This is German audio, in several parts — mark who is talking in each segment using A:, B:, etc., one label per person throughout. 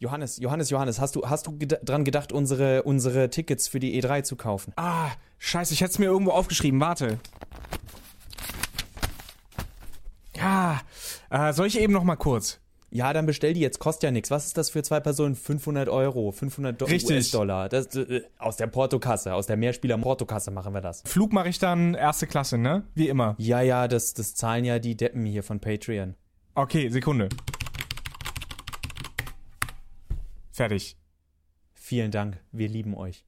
A: Johannes, Johannes, Johannes, hast du, hast du ged dran gedacht, unsere, unsere Tickets für die E3 zu kaufen?
B: Ah, scheiße, ich hätte es mir irgendwo aufgeschrieben. Warte. Ja, äh, soll ich eben noch mal kurz?
A: Ja, dann bestell die jetzt, kostet ja nichts. Was ist das für zwei Personen? 500 Euro, 500
B: Richtig.
A: US-Dollar. Äh, aus der Portokasse, aus der Mehrspieler-Portokasse machen wir das.
B: Flug mache ich dann erste Klasse, ne? Wie immer.
A: Ja, ja, das, das zahlen ja die Deppen hier von Patreon.
B: Okay, Sekunde. Fertig.
A: Vielen Dank, wir lieben euch.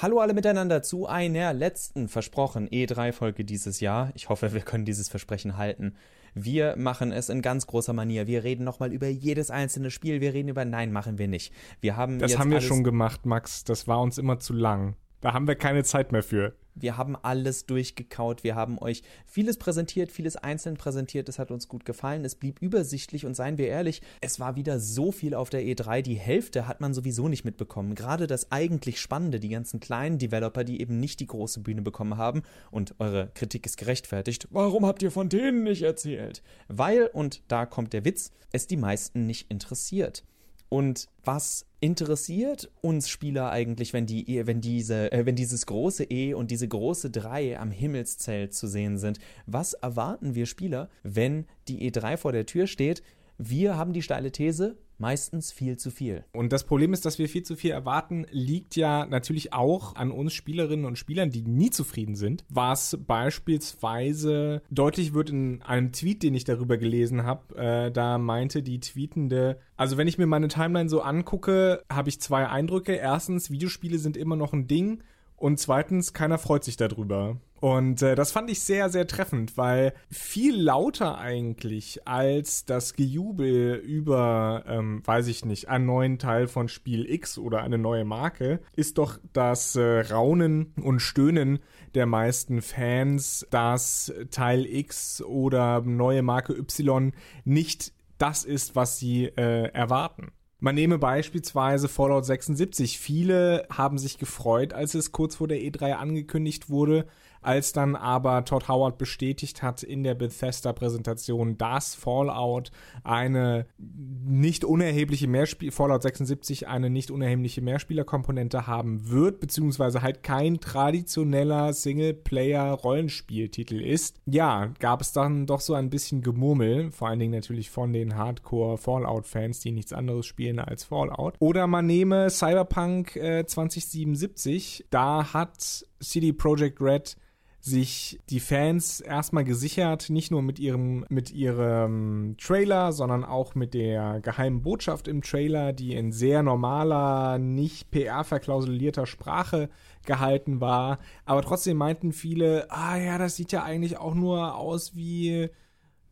A: Hallo alle miteinander zu einer letzten versprochen E3-Folge dieses Jahr. Ich hoffe, wir können dieses Versprechen halten. Wir machen es in ganz großer Manier. Wir reden nochmal über jedes einzelne Spiel. Wir reden über Nein, machen wir nicht. Wir haben
B: Das haben wir schon gemacht, Max. Das war uns immer zu lang. Da haben wir keine Zeit mehr für.
A: Wir haben alles durchgekaut. Wir haben euch vieles präsentiert, vieles einzeln präsentiert. Es hat uns gut gefallen. Es blieb übersichtlich und seien wir ehrlich, es war wieder so viel auf der E3. Die Hälfte hat man sowieso nicht mitbekommen. Gerade das eigentlich Spannende, die ganzen kleinen Developer, die eben nicht die große Bühne bekommen haben. Und eure Kritik ist gerechtfertigt. Warum habt ihr von denen nicht erzählt? Weil, und da kommt der Witz, es die meisten nicht interessiert. Und was interessiert uns Spieler eigentlich, wenn die, wenn diese, äh, wenn dieses große E und diese große 3 am Himmelszelt zu sehen sind? Was erwarten wir Spieler, wenn die E3 vor der Tür steht? Wir haben die steile These, meistens viel zu viel.
B: Und das Problem ist, dass wir viel zu viel erwarten, liegt ja natürlich auch an uns Spielerinnen und Spielern, die nie zufrieden sind. Was beispielsweise deutlich wird in einem Tweet, den ich darüber gelesen habe. Äh, da meinte die Tweetende, also wenn ich mir meine Timeline so angucke, habe ich zwei Eindrücke. Erstens, Videospiele sind immer noch ein Ding. Und zweitens, keiner freut sich darüber. Und äh, das fand ich sehr, sehr treffend, weil viel lauter eigentlich als das Gejubel über, ähm, weiß ich nicht, einen neuen Teil von Spiel X oder eine neue Marke, ist doch das äh, Raunen und Stöhnen der meisten Fans, dass Teil X oder neue Marke Y nicht das ist, was sie äh, erwarten. Man nehme beispielsweise Fallout 76. Viele haben sich gefreut, als es kurz vor der E3 angekündigt wurde, als dann aber Todd Howard bestätigt hat in der Bethesda-Präsentation, dass Fallout eine nicht unerhebliche Mehrspiel Fallout 76 eine nicht unerhebliche Mehrspielerkomponente haben wird, beziehungsweise halt kein traditioneller Singleplayer-Rollenspieltitel ist. Ja, gab es dann doch so ein bisschen Gemurmel, vor allen Dingen natürlich von den Hardcore-Fallout-Fans, die nichts anderes spielen als Fallout. Oder man nehme Cyberpunk äh, 2077, da hat CD Projekt Red sich die Fans erstmal gesichert, nicht nur mit ihrem, mit ihrem Trailer, sondern auch mit der geheimen Botschaft im Trailer, die in sehr normaler, nicht PR-verklausulierter Sprache gehalten war. Aber trotzdem meinten viele, ah ja, das sieht ja eigentlich auch nur aus wie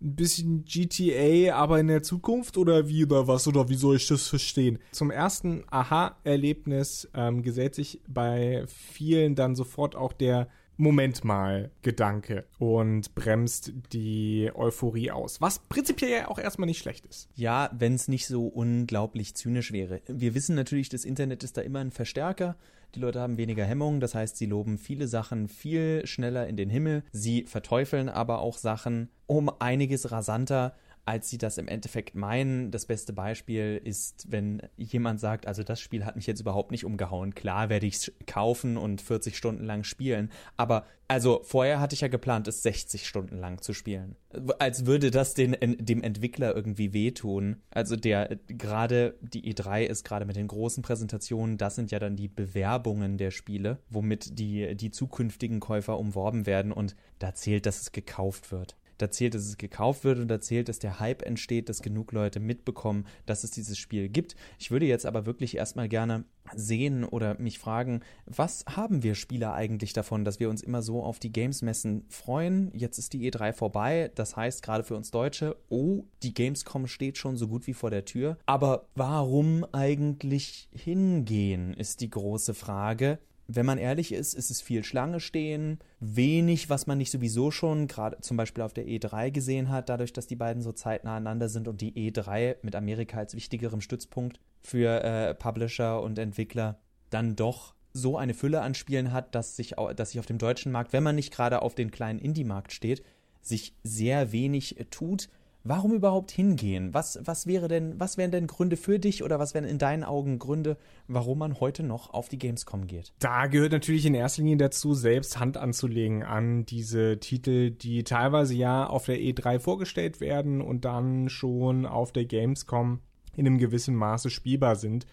B: ein bisschen GTA, aber in der Zukunft oder wie oder was oder wie soll ich das verstehen? Zum ersten Aha-Erlebnis ähm, gesellt sich bei vielen dann sofort auch der Moment mal Gedanke und bremst die Euphorie aus. Was prinzipiell ja auch erstmal nicht schlecht ist.
A: Ja, wenn es nicht so unglaublich zynisch wäre. Wir wissen natürlich, das Internet ist da immer ein Verstärker. Die Leute haben weniger Hemmungen, das heißt, sie loben viele Sachen viel schneller in den Himmel. Sie verteufeln aber auch Sachen um einiges rasanter als sie das im Endeffekt meinen. Das beste Beispiel ist, wenn jemand sagt, also das Spiel hat mich jetzt überhaupt nicht umgehauen. Klar werde ich es kaufen und 40 Stunden lang spielen, aber also vorher hatte ich ja geplant, es 60 Stunden lang zu spielen. Als würde das den, dem Entwickler irgendwie wehtun. Also der gerade die E3 ist gerade mit den großen Präsentationen, das sind ja dann die Bewerbungen der Spiele, womit die die zukünftigen Käufer umworben werden und da zählt, dass es gekauft wird. Da zählt, dass es gekauft wird und da zählt, dass der Hype entsteht, dass genug Leute mitbekommen, dass es dieses Spiel gibt. Ich würde jetzt aber wirklich erstmal gerne sehen oder mich fragen, was haben wir Spieler eigentlich davon, dass wir uns immer so auf die Games-Messen freuen? Jetzt ist die E3 vorbei, das heißt gerade für uns Deutsche, oh, die Gamescom steht schon so gut wie vor der Tür. Aber warum eigentlich hingehen, ist die große Frage. Wenn man ehrlich ist, ist es viel Schlange stehen, wenig, was man nicht sowieso schon gerade zum Beispiel auf der E3 gesehen hat, dadurch, dass die beiden so zeitnah aneinander sind und die E3 mit Amerika als wichtigerem Stützpunkt für äh, Publisher und Entwickler dann doch so eine Fülle an Spielen hat, dass sich, dass sich auf dem deutschen Markt, wenn man nicht gerade auf den kleinen Indie-Markt steht, sich sehr wenig tut Warum überhaupt hingehen? Was, was wäre denn, was wären denn Gründe für dich oder was wären in deinen Augen Gründe, warum man heute noch auf die Gamescom geht?
B: Da gehört natürlich in erster Linie dazu, selbst Hand anzulegen an diese Titel, die teilweise ja auf der E3 vorgestellt werden und dann schon auf der Gamescom in einem gewissen Maße spielbar sind.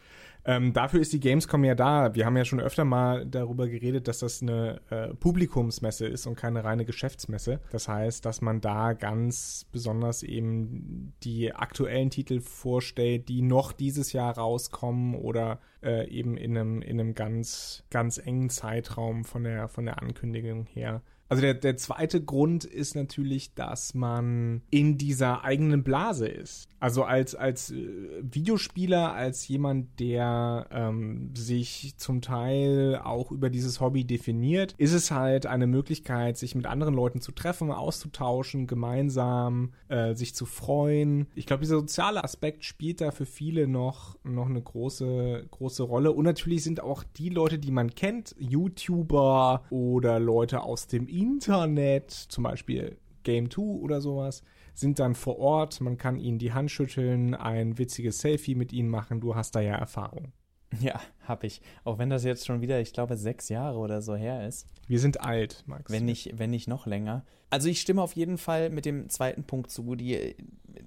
B: Ähm, dafür ist die Gamescom ja da. Wir haben ja schon öfter mal darüber geredet, dass das eine äh, Publikumsmesse ist und keine reine Geschäftsmesse. Das heißt, dass man da ganz besonders eben die aktuellen Titel vorstellt, die noch dieses Jahr rauskommen oder äh, eben in einem, in einem ganz, ganz engen Zeitraum von der, von der Ankündigung her. Also der, der zweite Grund ist natürlich, dass man in dieser eigenen Blase ist. Also als, als äh, Videospieler, als jemand, der ähm, sich zum Teil auch über dieses Hobby definiert, ist es halt eine Möglichkeit, sich mit anderen Leuten zu treffen, auszutauschen, gemeinsam äh, sich zu freuen. Ich glaube, dieser soziale Aspekt spielt da für viele noch, noch eine große, große Rolle. Und natürlich sind auch die Leute, die man kennt, YouTuber oder Leute aus dem Internet, zum Beispiel Game 2 oder sowas, sind dann vor Ort, man kann ihnen die Hand schütteln, ein witziges Selfie mit ihnen machen, du hast da ja Erfahrung.
A: Ja, hab ich. Auch wenn das jetzt schon wieder, ich glaube, sechs Jahre oder so her ist.
B: Wir sind alt, Max.
A: Wenn nicht, wenn nicht noch länger. Also ich stimme auf jeden Fall mit dem zweiten Punkt zu, die,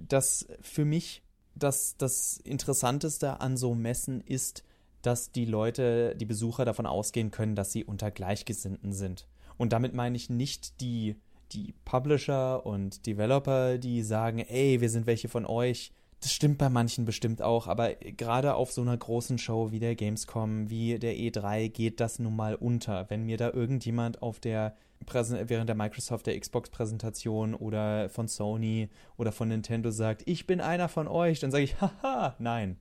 A: dass für mich das, das Interessanteste an so Messen ist, dass die Leute, die Besucher davon ausgehen können, dass sie unter Gleichgesinnten sind. Und damit meine ich nicht die die Publisher und Developer, die sagen, ey, wir sind welche von euch. Das stimmt bei manchen bestimmt auch, aber gerade auf so einer großen Show wie der Gamescom, wie der E3 geht das nun mal unter. Wenn mir da irgendjemand auf der Präsen während der Microsoft der Xbox Präsentation oder von Sony oder von Nintendo sagt, ich bin einer von euch, dann sage ich, haha, nein.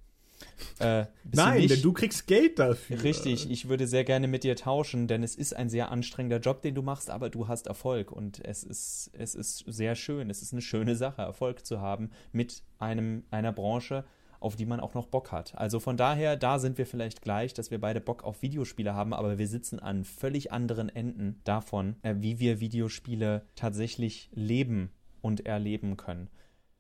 B: Äh, Nein, du denn du kriegst Geld dafür.
A: Richtig, ich würde sehr gerne mit dir tauschen, denn es ist ein sehr anstrengender Job, den du machst, aber du hast Erfolg und es ist, es ist sehr schön. Es ist eine schöne Sache, Erfolg zu haben mit einem, einer Branche, auf die man auch noch Bock hat. Also von daher, da sind wir vielleicht gleich, dass wir beide Bock auf Videospiele haben, aber wir sitzen an völlig anderen Enden davon, äh, wie wir Videospiele tatsächlich leben und erleben können.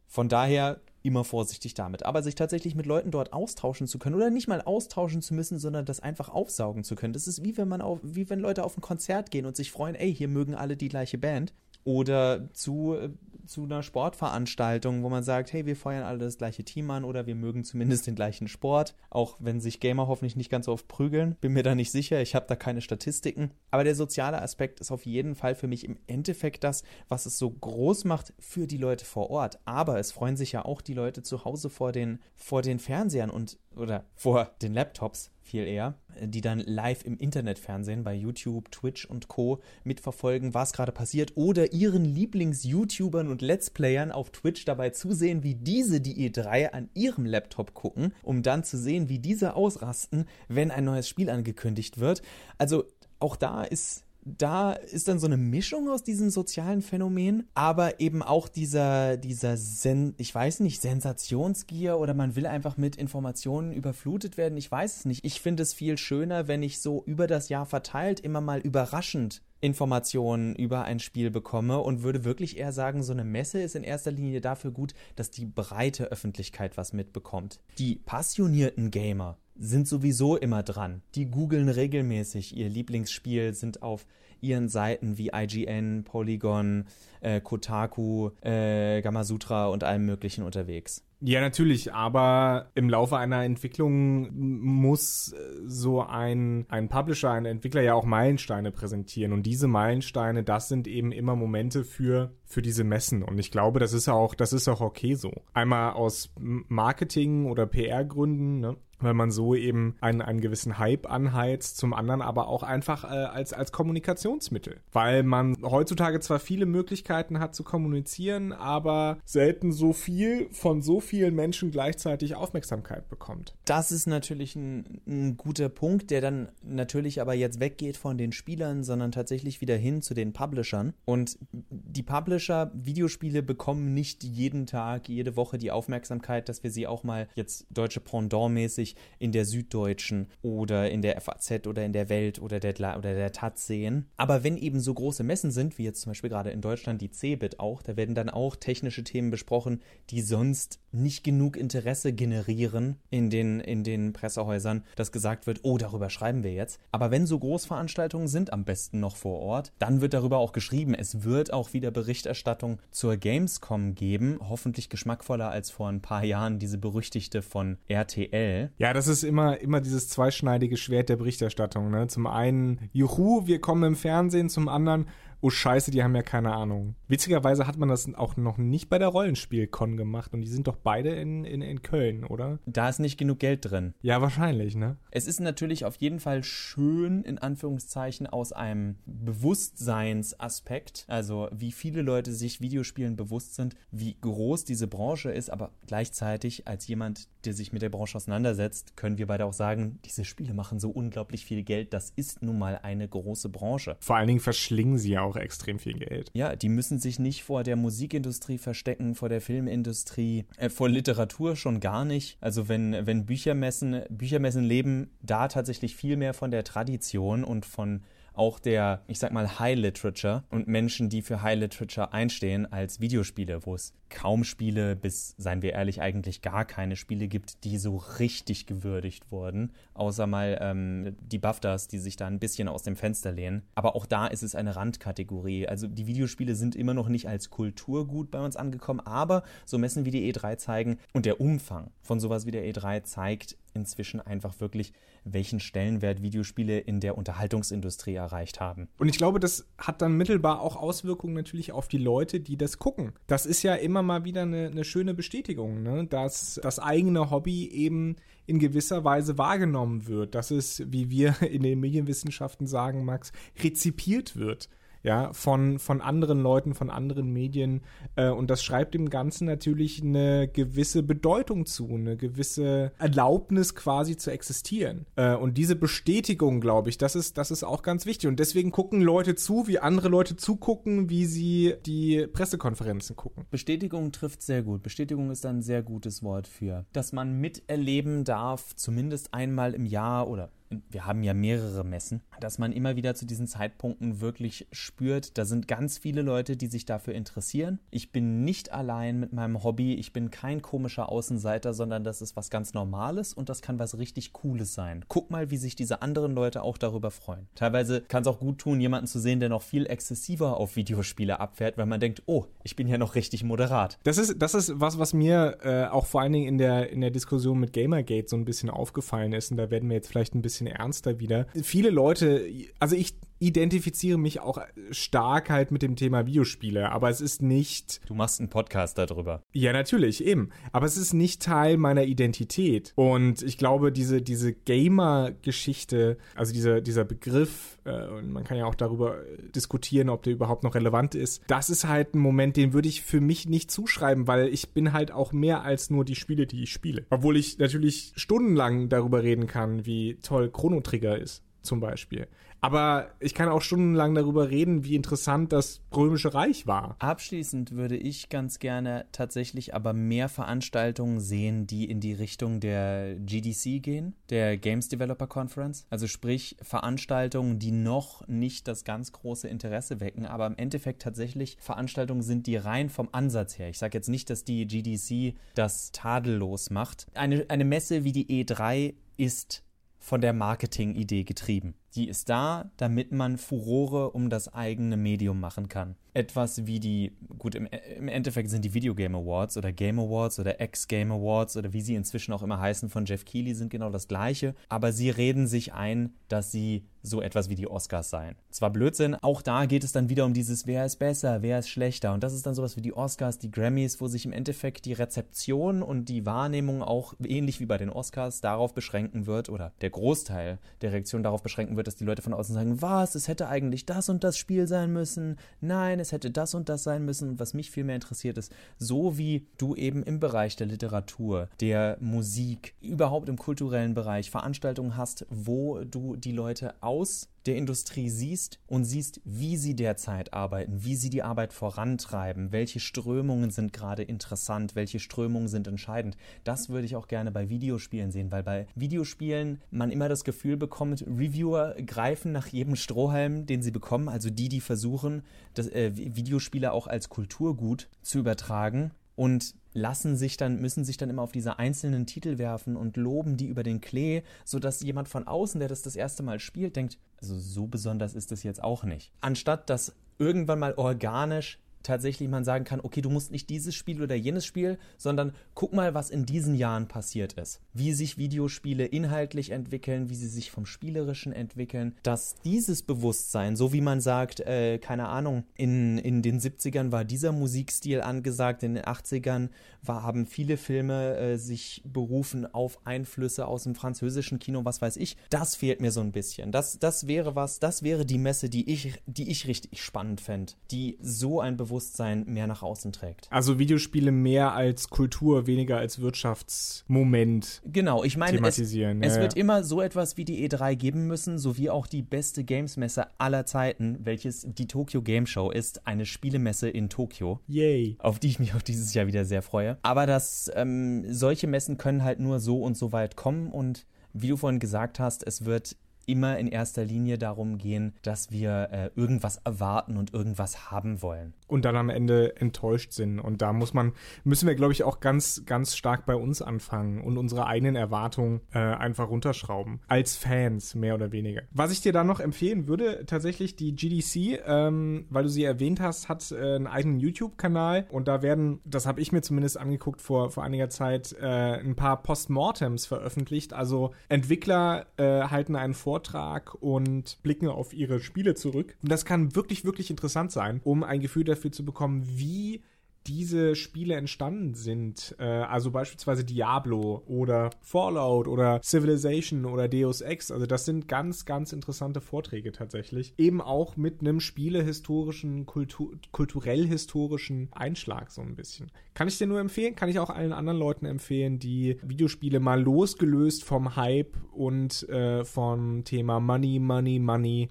A: Von daher immer vorsichtig damit. Aber sich tatsächlich mit Leuten dort austauschen zu können oder nicht mal austauschen zu müssen, sondern das einfach aufsaugen zu können. Das ist wie wenn man auf, wie wenn Leute auf ein Konzert gehen und sich freuen, ey, hier mögen alle die gleiche Band. Oder zu äh, zu einer Sportveranstaltung, wo man sagt, hey, wir feuern alle das gleiche Team an oder wir mögen zumindest den gleichen Sport, auch wenn sich Gamer hoffentlich nicht ganz so oft prügeln. Bin mir da nicht sicher, ich habe da keine Statistiken. Aber der soziale Aspekt ist auf jeden Fall für mich im Endeffekt das, was es so groß macht für die Leute vor Ort. Aber es freuen sich ja auch die Leute zu Hause vor den, vor den Fernsehern und oder vor den Laptops viel eher, die dann live im Internetfernsehen bei YouTube, Twitch und Co. mitverfolgen, was gerade passiert oder ihren Lieblings-YouTubern und Let's Playern auf Twitch dabei zusehen, wie diese die E3 an ihrem Laptop gucken, um dann zu sehen, wie diese ausrasten, wenn ein neues Spiel angekündigt wird. Also auch da ist da ist dann so eine Mischung aus diesen sozialen Phänomenen, aber eben auch dieser, dieser Sen ich weiß nicht, Sensationsgier oder man will einfach mit Informationen überflutet werden. Ich weiß es nicht. Ich finde es viel schöner, wenn ich so über das Jahr verteilt immer mal überraschend Informationen über ein Spiel bekomme und würde wirklich eher sagen, so eine Messe ist in erster Linie dafür gut, dass die breite Öffentlichkeit was mitbekommt. Die passionierten Gamer sind sowieso immer dran. Die googeln regelmäßig ihr Lieblingsspiel, sind auf ihren Seiten wie IGN, Polygon, äh, Kotaku, äh, Gamasutra und allem Möglichen unterwegs.
B: Ja, natürlich, aber im Laufe einer Entwicklung muss äh, so ein, ein Publisher, ein Entwickler ja auch Meilensteine präsentieren. Und diese Meilensteine, das sind eben immer Momente für, für diese Messen. Und ich glaube, das ist auch, das ist auch okay so. Einmal aus Marketing- oder PR-Gründen, ne? weil man so eben einen, einen gewissen Hype anheizt, zum anderen aber auch einfach äh, als, als Kommunikationsmittel, weil man heutzutage zwar viele Möglichkeiten hat zu kommunizieren, aber selten so viel von so vielen Menschen gleichzeitig Aufmerksamkeit bekommt.
A: Das ist natürlich ein, ein guter Punkt, der dann natürlich aber jetzt weggeht von den Spielern, sondern tatsächlich wieder hin zu den Publishern. Und die Publisher, Videospiele bekommen nicht jeden Tag, jede Woche die Aufmerksamkeit, dass wir sie auch mal jetzt deutsche Pendant-mäßig in der Süddeutschen oder in der FAZ oder in der Welt oder der, oder der Taz sehen. Aber wenn eben so große Messen sind, wie jetzt zum Beispiel gerade in Deutschland die CeBIT auch, da werden dann auch technische Themen besprochen, die sonst nicht genug Interesse generieren in den, in den Pressehäusern, dass gesagt wird, oh, darüber schreiben wir jetzt. Aber wenn so Großveranstaltungen sind, am besten noch vor Ort, dann wird darüber auch geschrieben. Es wird auch wieder Berichterstattung zur Gamescom geben, hoffentlich geschmackvoller als vor ein paar Jahren diese berüchtigte von RTL.
B: Ja, das ist immer, immer dieses zweischneidige Schwert der Berichterstattung. Ne? Zum einen, juhu, wir kommen im Fernsehen, zum anderen, oh scheiße, die haben ja keine Ahnung. Witzigerweise hat man das auch noch nicht bei der Rollenspielcon gemacht und die sind doch beide in, in, in Köln, oder?
A: Da ist nicht genug Geld drin.
B: Ja, wahrscheinlich, ne?
A: Es ist natürlich auf jeden Fall schön, in Anführungszeichen, aus einem Bewusstseinsaspekt, also wie viele Leute sich Videospielen bewusst sind, wie groß diese Branche ist, aber gleichzeitig als jemand, der sich mit der Branche auseinandersetzt, können wir beide auch sagen, diese Spiele machen so unglaublich viel Geld, das ist nun mal eine große Branche.
B: Vor allen Dingen verschlingen sie ja auch extrem viel Geld.
A: Ja, die müssen sich nicht vor der Musikindustrie verstecken, vor der Filmindustrie, äh, vor Literatur schon gar nicht. Also wenn, wenn Büchermessen, Büchermessen leben da tatsächlich viel mehr von der Tradition und von auch der, ich sag mal, High Literature und Menschen, die für High Literature einstehen, als Videospiele, wo es kaum Spiele, bis, seien wir ehrlich, eigentlich gar keine Spiele gibt, die so richtig gewürdigt wurden. Außer mal ähm, die BAFTAs, die sich da ein bisschen aus dem Fenster lehnen. Aber auch da ist es eine Randkategorie. Also die Videospiele sind immer noch nicht als Kulturgut bei uns angekommen, aber so Messen wie die E3 zeigen und der Umfang von sowas wie der E3 zeigt inzwischen einfach wirklich, welchen Stellenwert Videospiele in der Unterhaltungsindustrie erreicht haben.
B: Und ich glaube, das hat dann mittelbar auch Auswirkungen natürlich auf die Leute, die das gucken. Das ist ja immer mal wieder eine, eine schöne Bestätigung, ne? dass das eigene Hobby eben in gewisser Weise wahrgenommen wird, dass es, wie wir in den Medienwissenschaften sagen, Max, rezipiert wird ja, von, von anderen Leuten, von anderen Medien. Äh, und das schreibt dem Ganzen natürlich eine gewisse Bedeutung zu, eine gewisse Erlaubnis quasi zu existieren. Äh, und diese Bestätigung, glaube ich, das ist, das ist auch ganz wichtig. Und deswegen gucken Leute zu, wie andere Leute zugucken, wie sie die Pressekonferenzen gucken.
A: Bestätigung trifft sehr gut. Bestätigung ist ein sehr gutes Wort für, dass man miterleben darf, zumindest einmal im Jahr oder wir haben ja mehrere Messen, dass man immer wieder zu diesen Zeitpunkten wirklich spürt, da sind ganz viele Leute, die sich dafür interessieren. Ich bin nicht allein mit meinem Hobby, ich bin kein komischer Außenseiter, sondern das ist was ganz Normales und das kann was richtig Cooles sein. Guck mal, wie sich diese anderen Leute auch darüber freuen. Teilweise kann es auch gut tun, jemanden zu sehen, der noch viel exzessiver auf Videospiele abfährt, weil man denkt, oh, ich bin ja noch richtig moderat.
B: Das ist, das ist was, was mir äh, auch vor allen Dingen in der, in der Diskussion mit Gamergate so ein bisschen aufgefallen ist und da werden wir jetzt vielleicht ein bisschen bisschen ernster wieder. Viele Leute, also ich identifiziere mich auch stark halt mit dem Thema Videospiele, aber es ist nicht.
A: Du machst einen Podcast darüber.
B: Ja, natürlich, eben. Aber es ist nicht Teil meiner Identität. Und ich glaube, diese, diese Gamer-Geschichte, also dieser, dieser Begriff, äh, und man kann ja auch darüber diskutieren, ob der überhaupt noch relevant ist, das ist halt ein Moment, den würde ich für mich nicht zuschreiben, weil ich bin halt auch mehr als nur die Spiele, die ich spiele. Obwohl ich natürlich stundenlang darüber reden kann, wie toll Chrono Trigger ist zum Beispiel. Aber ich kann auch stundenlang darüber reden, wie interessant das Römische Reich war.
A: Abschließend würde ich ganz gerne tatsächlich aber mehr Veranstaltungen sehen, die in die Richtung der GDC gehen, der Games Developer Conference. Also sprich Veranstaltungen, die noch nicht das ganz große Interesse wecken, aber im Endeffekt tatsächlich Veranstaltungen sind, die rein vom Ansatz her. Ich sage jetzt nicht, dass die GDC das tadellos macht. Eine, eine Messe wie die E3 ist von der Marketing-Idee getrieben. Die ist da, damit man Furore um das eigene Medium machen kann etwas wie die, gut, im, im Endeffekt sind die Video Game Awards oder Game Awards oder X-Game Awards oder wie sie inzwischen auch immer heißen von Jeff Keighley sind genau das gleiche, aber sie reden sich ein, dass sie so etwas wie die Oscars seien. Zwar Blödsinn, auch da geht es dann wieder um dieses, wer ist besser, wer ist schlechter. Und das ist dann sowas wie die Oscars, die Grammys, wo sich im Endeffekt die Rezeption und die Wahrnehmung auch ähnlich wie bei den Oscars darauf beschränken wird, oder der Großteil der Reaktion darauf beschränken wird, dass die Leute von außen sagen, was, es hätte eigentlich das und das Spiel sein müssen. Nein, es hätte das und das sein müssen. Und was mich viel mehr interessiert ist, so wie du eben im Bereich der Literatur, der Musik, überhaupt im kulturellen Bereich Veranstaltungen hast, wo du die Leute aus der Industrie siehst und siehst, wie sie derzeit arbeiten, wie sie die Arbeit vorantreiben, welche Strömungen sind gerade interessant, welche Strömungen sind entscheidend. Das würde ich auch gerne bei Videospielen sehen, weil bei Videospielen man immer das Gefühl bekommt, Reviewer greifen nach jedem Strohhalm, den sie bekommen, also die, die versuchen, das, äh, Videospiele auch als Kulturgut zu übertragen und lassen sich dann, müssen sich dann immer auf diese einzelnen Titel werfen und loben die über den Klee, sodass jemand von außen, der das das erste Mal spielt, denkt, also so besonders ist das jetzt auch nicht. Anstatt dass irgendwann mal organisch tatsächlich man sagen kann, okay, du musst nicht dieses Spiel oder jenes Spiel, sondern guck mal, was in diesen Jahren passiert ist. Wie sich Videospiele inhaltlich entwickeln, wie sie sich vom Spielerischen entwickeln. Dass dieses Bewusstsein, so wie man sagt, äh, keine Ahnung, in, in den 70ern war dieser Musikstil angesagt, in den 80ern war, haben viele Filme äh, sich berufen auf Einflüsse aus dem französischen Kino, was weiß ich. Das fehlt mir so ein bisschen. Das, das wäre was, das wäre die Messe, die ich, die ich richtig spannend fände, die so ein Bewusstsein Bewusstsein mehr nach außen trägt.
B: Also Videospiele mehr als Kultur, weniger als Wirtschaftsmoment.
A: Genau, ich meine, es, ja, es wird immer so etwas wie die E3 geben müssen, sowie auch die beste Gamesmesse aller Zeiten, welches die Tokyo Game Show ist, eine Spielemesse in Tokio.
B: Yay.
A: Auf die ich mich auch dieses Jahr wieder sehr freue. Aber dass ähm, solche Messen können halt nur so und so weit kommen und wie du vorhin gesagt hast, es wird immer in erster Linie darum gehen, dass wir äh, irgendwas erwarten und irgendwas haben wollen.
B: Und dann am Ende enttäuscht sind. Und da muss man, müssen wir, glaube ich, auch ganz, ganz stark bei uns anfangen und unsere eigenen Erwartungen äh, einfach runterschrauben. Als Fans, mehr oder weniger. Was ich dir da noch empfehlen würde, tatsächlich die GDC, ähm, weil du sie erwähnt hast, hat äh, einen eigenen YouTube-Kanal und da werden, das habe ich mir zumindest angeguckt vor, vor einiger Zeit, äh, ein paar Postmortems veröffentlicht. Also Entwickler äh, halten einen Vor Vortrag und blicken auf ihre Spiele zurück. Und das kann wirklich, wirklich interessant sein, um ein Gefühl dafür zu bekommen, wie diese Spiele entstanden sind. Äh, also beispielsweise Diablo oder Fallout oder Civilization oder Deus Ex. Also das sind ganz, ganz interessante Vorträge tatsächlich. Eben auch mit einem spielehistorischen, Kultur kulturell-historischen Einschlag so ein bisschen. Kann ich dir nur empfehlen, kann ich auch allen anderen Leuten empfehlen, die Videospiele mal losgelöst vom Hype und äh, vom Thema Money, Money, Money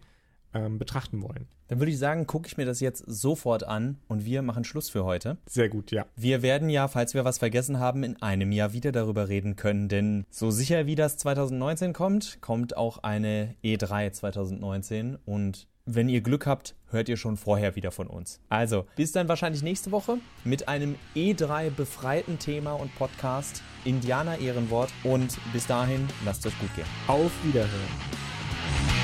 B: ähm, betrachten wollen.
A: Dann würde ich sagen, gucke ich mir das jetzt sofort an und wir machen Schluss für heute.
B: Sehr gut, ja.
A: Wir werden ja, falls wir was vergessen haben, in einem Jahr wieder darüber reden können, denn so sicher wie das 2019 kommt, kommt auch eine E3 2019 und wenn ihr Glück habt, hört ihr schon vorher wieder von uns. Also, bis dann wahrscheinlich nächste Woche mit einem E3 befreiten Thema und Podcast Indianer Ehrenwort und bis dahin lasst es euch gut gehen.
B: Auf Wiederhören.